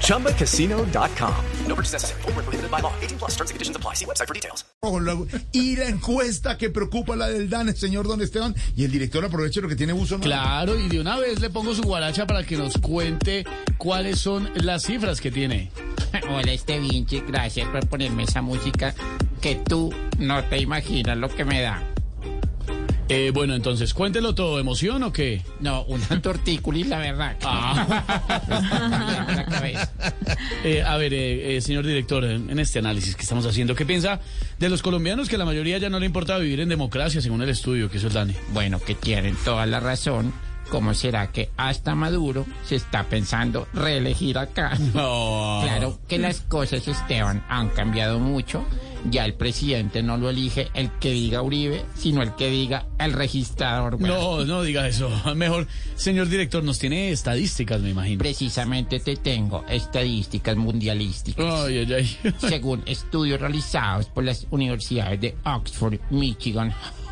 ChumbaCasino.com. No purchase necessary. Full prohibited by law. 18 plus terms and conditions apply. See website for details. Y la encuesta que preocupa la del DAN, el señor Don Esteban. Y el director aproveche lo que tiene uso. ¿no? Claro, y de una vez le pongo su guaracha para que nos cuente cuáles son las cifras que tiene. Hola, este Vinci. Gracias por ponerme esa música que tú no te imaginas lo que me da. Eh, bueno, entonces, cuéntelo todo. ¿Emoción o qué? No, una tortícolis, la verdad. Ah. la cabeza. Eh, a ver, eh, eh, señor director, en, este análisis que estamos haciendo, ¿qué piensa de los colombianos que la mayoría ya no le importa vivir en democracia, según el estudio que hizo el Dani? Bueno, que tienen toda la razón. ¿Cómo será que hasta Maduro se está pensando reelegir acá? No. Claro que las cosas, Esteban, han cambiado mucho. Ya el presidente no lo elige el que diga Uribe, sino el que diga el registrador. No, no diga eso. Mejor, señor director, nos tiene estadísticas, me imagino. Precisamente te tengo estadísticas mundialísticas. Ay, ay, ay. Según estudios realizados por las universidades de Oxford, Michigan,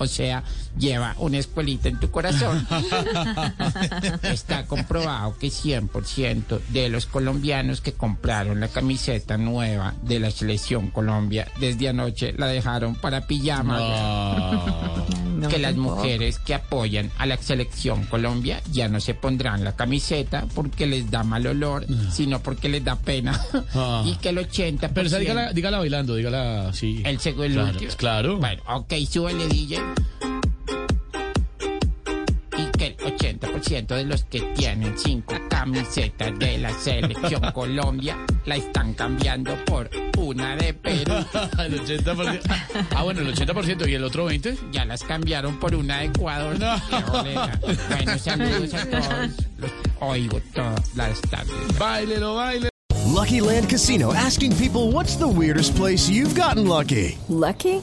O sea, lleva una escuelita en tu corazón. Está comprobado que 100% de los colombianos que compraron la camiseta nueva de la selección Colombia desde anoche la dejaron para pijama. Que las mujeres que apoyan a la selección Colombia ya no se pondrán la camiseta porque les da mal olor, sino porque les da pena. Ah. y que el 80%... Pero esa, dígala, dígala bailando, dígala así. El segundo. Claro, claro. Bueno, ok, súbele, DJ. 80% de los que tienen cinco camisetas de la selección Colombia la están cambiando por una de Perú. el 80%. Ah, bueno, el 80% y el otro 20%. Ya las cambiaron por una de Ecuador. No. Bueno, saludos a todos. Los oigo todas las tardes. Báilelo, baile. Lucky Land Casino asking people what's the weirdest place you've gotten lucky? Lucky?